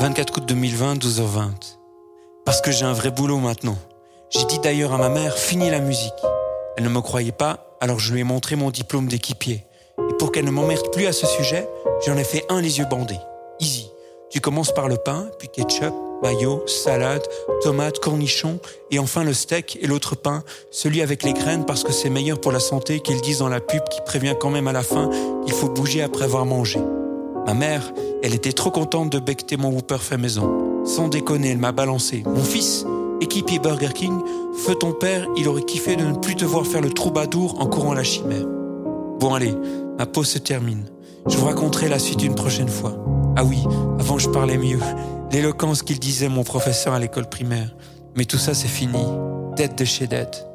24 août 2020, 12h20. Parce que j'ai un vrai boulot maintenant. J'ai dit d'ailleurs à ma mère, fini la musique. Elle ne me croyait pas, alors je lui ai montré mon diplôme d'équipier. Et pour qu'elle ne m'emmerde plus à ce sujet, j'en ai fait un les yeux bandés. Easy. Tu commences par le pain, puis ketchup, mayo, salade, tomates, cornichons, et enfin le steak et l'autre pain, celui avec les graines parce que c'est meilleur pour la santé qu'ils disent dans la pub qui prévient quand même à la fin qu'il faut bouger après avoir mangé. Ma mère, elle était trop contente de becter mon Whopper fait maison. Sans déconner, elle m'a balancé. Mon fils, équipier Burger King, feu ton père, il aurait kiffé de ne plus te voir faire le troubadour en courant la chimère. Bon allez, ma pause se termine. Je vous raconterai la suite une prochaine fois. Ah oui, avant je parlais mieux. L'éloquence qu'il disait mon professeur à l'école primaire. Mais tout ça c'est fini. Tête de chez dette.